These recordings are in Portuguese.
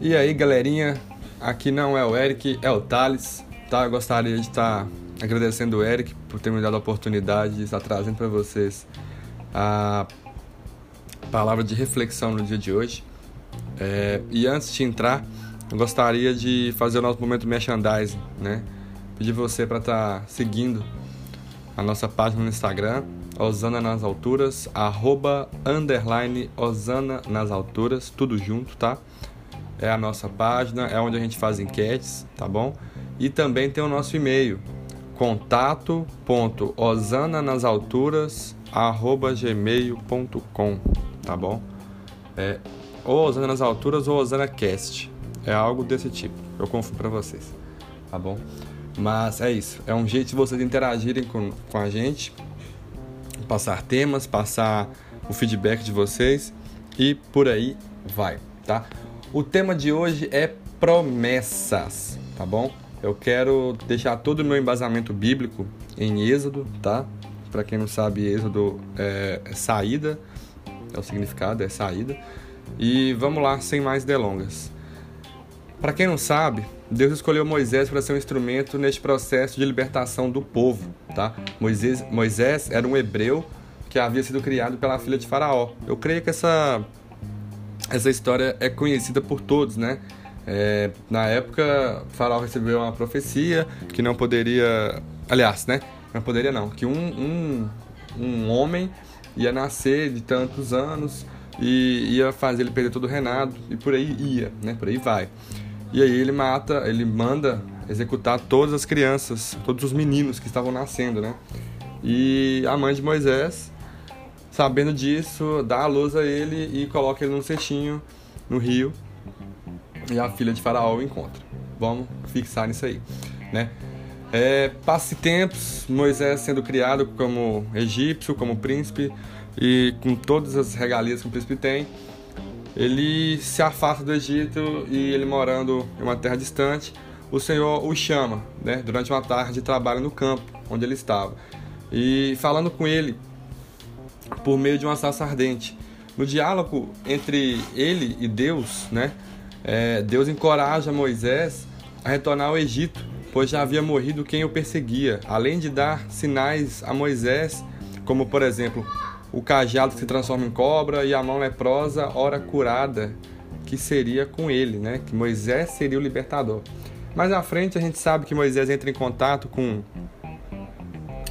E aí, galerinha, aqui não é o Eric, é o Thales, tá? Eu gostaria de estar agradecendo o Eric por ter me dado a oportunidade de estar trazendo para vocês a palavra de reflexão no dia de hoje. É, e antes de entrar, eu gostaria de fazer o nosso momento merchandising, né? Pedir você para estar tá seguindo a nossa página no Instagram, Osana nas Alturas, arroba, underline, Osana nas Alturas, tudo junto, tá? é a nossa página, é onde a gente faz enquetes, tá bom? E também tem o nosso e-mail, contato.osananasalturas@gmail.com, tá bom? É ou Osana nas Alturas ou Osana Cast. É algo desse tipo. Eu confio para vocês, tá bom? Mas é isso. É um jeito de vocês interagirem com, com a gente, passar temas, passar o feedback de vocês e por aí vai, tá? O tema de hoje é promessas, tá bom? Eu quero deixar todo o meu embasamento bíblico em Êxodo, tá? Para quem não sabe, Êxodo é saída, é o significado, é saída. E vamos lá, sem mais delongas. Para quem não sabe, Deus escolheu Moisés para ser um instrumento neste processo de libertação do povo, tá? Moisés, Moisés era um hebreu que havia sido criado pela filha de Faraó. Eu creio que essa essa história é conhecida por todos, né? É, na época, Faraó recebeu uma profecia que não poderia. Aliás, né? Não poderia, não. Que um, um, um homem ia nascer de tantos anos e ia fazer ele perder todo o reinado e por aí ia, né? Por aí vai. E aí ele mata, ele manda executar todas as crianças, todos os meninos que estavam nascendo, né? E a mãe de Moisés Sabendo disso, dá a luz a ele e coloca ele num cestinho no rio. E a filha de Faraó o encontra. Vamos fixar nisso aí, né? É, passe tempos, Moisés sendo criado como egípcio, como príncipe e com todas as regalias que o príncipe tem, ele se afasta do Egito e ele morando em uma terra distante, o Senhor o chama, né, durante uma tarde de trabalho no campo onde ele estava. E falando com ele, por meio de uma sarça ardente. No diálogo entre ele e Deus, né, é, Deus encoraja Moisés a retornar ao Egito, pois já havia morrido quem o perseguia, além de dar sinais a Moisés, como por exemplo o cajado que se transforma em cobra e a mão leprosa, ora curada, que seria com ele, né? Que Moisés seria o libertador. Mais à frente a gente sabe que Moisés entra em contato com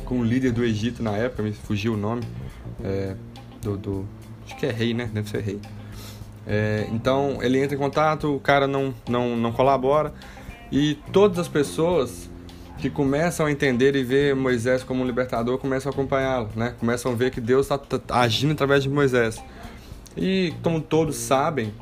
com o líder do Egito na época, me fugiu o nome, é, do, do, Acho que é rei, né? Deve ser rei. É, então ele entra em contato, o cara não, não, não colabora e todas as pessoas que começam a entender e ver Moisés como um libertador começam a acompanhá-lo, né? Começam a ver que Deus está tá agindo através de Moisés. E como todos sabem,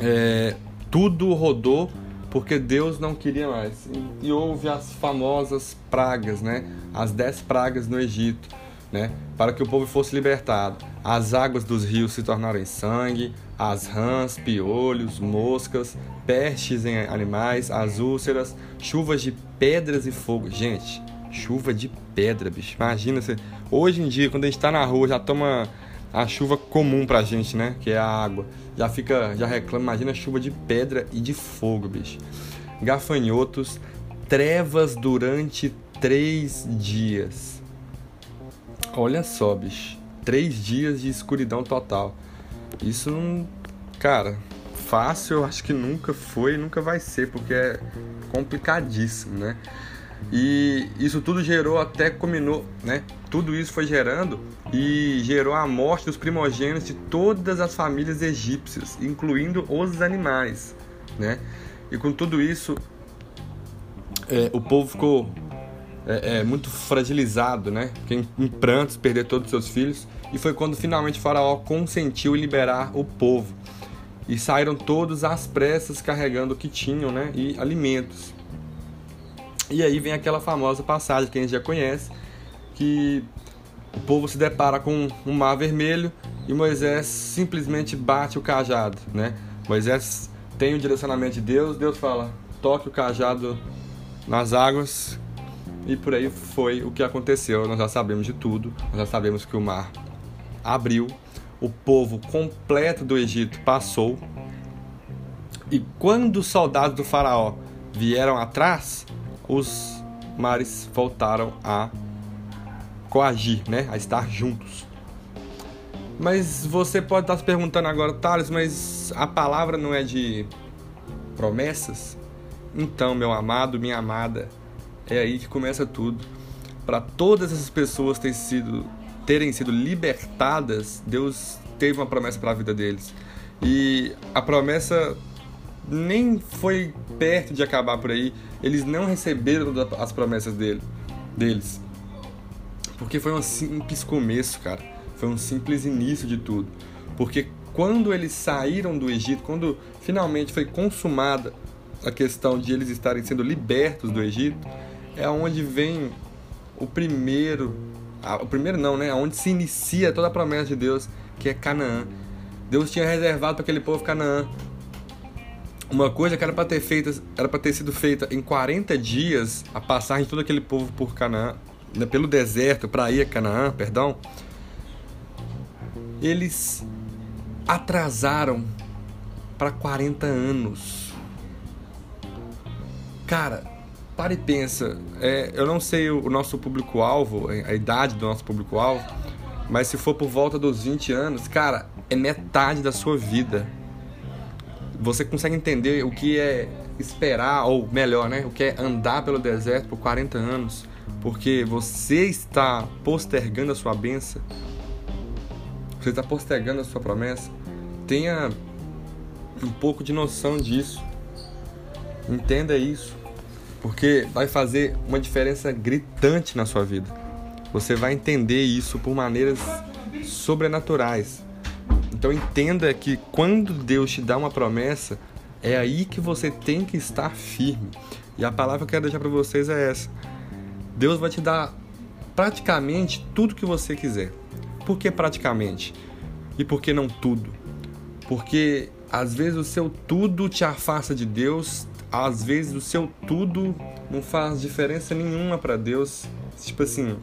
é, tudo rodou porque Deus não queria mais. E, e houve as famosas pragas, né? As dez pragas no Egito né, para que o povo fosse libertado. As águas dos rios se tornaram sangue, as rãs, piolhos, moscas, pestes em animais, as úlceras, chuvas de pedras e fogo. Gente, chuva de pedra, bicho. Imagina você. Hoje em dia, quando a gente está na rua, já toma a chuva comum pra gente, né? Que é a água. Já fica, já reclama. Imagina chuva de pedra e de fogo, bicho. Gafanhotos, trevas durante três dias Olha só, bicho. Três dias de escuridão total. Isso não. Cara, fácil eu acho que nunca foi e nunca vai ser, porque é complicadíssimo, né? E isso tudo gerou até combinou, né? Tudo isso foi gerando e gerou a morte dos primogênitos de todas as famílias egípcias, incluindo os animais, né? E com tudo isso, é, o povo ficou é, é, muito fragilizado, né? Em, prantos, perder todos os seus filhos. E foi quando finalmente Faraó consentiu em liberar o povo. E saíram todos às pressas carregando o que tinham, né? E alimentos. E aí vem aquela famosa passagem que a gente já conhece, que o povo se depara com um mar vermelho e Moisés simplesmente bate o cajado, né? Moisés tem o direcionamento de Deus, Deus fala: toque o cajado nas águas e por aí foi o que aconteceu. Nós já sabemos de tudo. Nós já sabemos que o mar abriu, o povo completo do Egito passou. E quando os soldados do Faraó vieram atrás, os mares voltaram a coagir, né? a estar juntos. Mas você pode estar se perguntando agora, Thales, mas a palavra não é de promessas? Então, meu amado, minha amada, é aí que começa tudo. Para todas essas pessoas terem sido, terem sido libertadas, Deus teve uma promessa para a vida deles. E a promessa nem foi perto de acabar por aí. Eles não receberam as promessas dele, deles. Porque foi um simples começo, cara. Foi um simples início de tudo. Porque quando eles saíram do Egito, quando finalmente foi consumada a questão de eles estarem sendo libertos do Egito, é onde vem o primeiro, o primeiro não, né? Onde se inicia toda a promessa de Deus, que é Canaã. Deus tinha reservado para aquele povo Canaã uma coisa que era para ter feita, era para ter sido feita em 40 dias, a passagem de todo aquele povo por Canaã, né, pelo deserto para ir a Canaã, perdão. Eles atrasaram para 40 anos. Cara, para e pensa. É, eu não sei o, nosso público-alvo, a idade do nosso público-alvo, mas se for por volta dos 20 anos, cara, é metade da sua vida você consegue entender o que é esperar, ou melhor, né? O que é andar pelo deserto por 40 anos, porque você está postergando a sua benção, você está postergando a sua promessa. Tenha um pouco de noção disso. Entenda isso, porque vai fazer uma diferença gritante na sua vida. Você vai entender isso por maneiras sobrenaturais. Então entenda que quando Deus te dá uma promessa, é aí que você tem que estar firme. E a palavra que eu quero deixar para vocês é essa. Deus vai te dar praticamente tudo que você quiser. Por que praticamente? E por que não tudo? Porque às vezes o seu tudo te afasta de Deus, às vezes o seu tudo não faz diferença nenhuma para Deus. Tipo assim,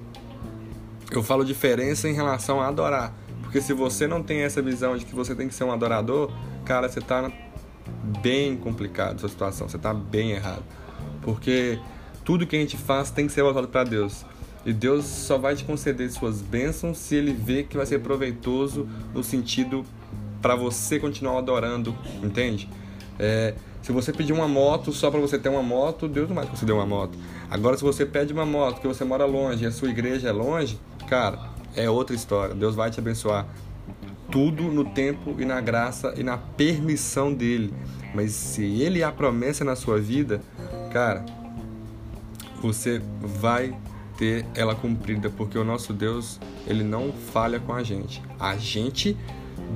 eu falo diferença em relação a adorar. Porque se você não tem essa visão de que você tem que ser um adorador, cara, você tá bem complicado sua situação, você tá bem errado. Porque tudo que a gente faz tem que ser voltado para Deus. E Deus só vai te conceder suas bênçãos se ele vê que vai ser proveitoso no sentido para você continuar adorando, entende? É, se você pedir uma moto só para você ter uma moto, Deus não vai te conceder uma moto. Agora, se você pede uma moto que você mora longe e a sua igreja é longe, cara, é outra história. Deus vai te abençoar. Tudo no tempo e na graça e na permissão dele. Mas se ele há promessa na sua vida, cara, você vai ter ela cumprida, porque o nosso Deus, ele não falha com a gente. A gente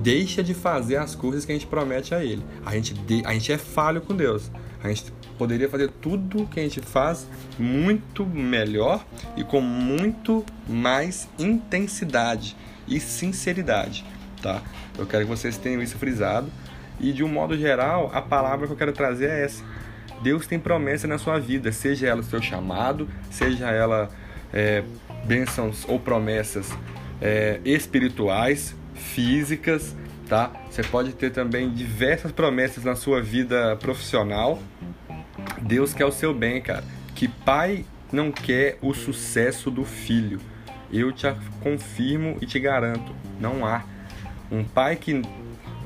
deixa de fazer as coisas que a gente promete a ele. A gente, de, a gente é falho com Deus. A gente poderia fazer tudo que a gente faz muito melhor e com muito mais intensidade e sinceridade, tá? Eu quero que vocês tenham isso frisado e de um modo geral, a palavra que eu quero trazer é essa. Deus tem promessa na sua vida, seja ela o seu chamado, seja ela é, bênçãos ou promessas é, espirituais, físicas, tá? Você pode ter também diversas promessas na sua vida profissional, Deus quer o seu bem, cara. Que pai não quer o sucesso do filho? Eu te confirmo e te garanto, não há um pai que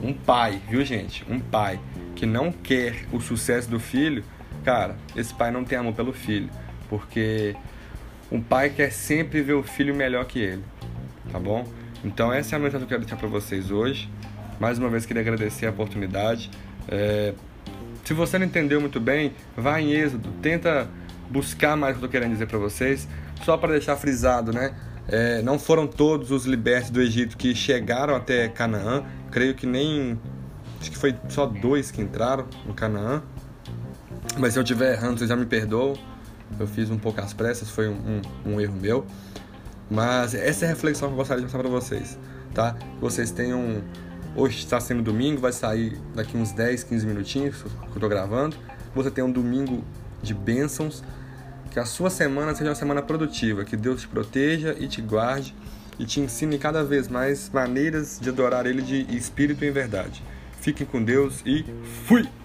um pai, viu, gente? Um pai que não quer o sucesso do filho, cara, esse pai não tem amor pelo filho, porque um pai quer sempre ver o filho melhor que ele, tá bom? Então essa é a mensagem que eu quero deixar para vocês hoje. Mais uma vez queria agradecer a oportunidade. É, se você não entendeu muito bem, vá em Êxodo, tenta buscar mais o que eu estou querendo dizer para vocês, só para deixar frisado, né? É, não foram todos os libertos do Egito que chegaram até Canaã, creio que nem. Acho que foi só dois que entraram no Canaã. Mas se eu estiver errando, vocês já me perdoam. Eu fiz um pouco às pressas, foi um, um, um erro meu. Mas essa é a reflexão que eu gostaria de passar para vocês, tá? Vocês tenham Hoje está sendo domingo, vai sair daqui uns 10, 15 minutinhos que eu estou gravando. Você tem um domingo de bênçãos. Que a sua semana seja uma semana produtiva. Que Deus te proteja e te guarde. e te ensine cada vez mais maneiras de adorar Ele de espírito e em verdade. Fiquem com Deus e fui!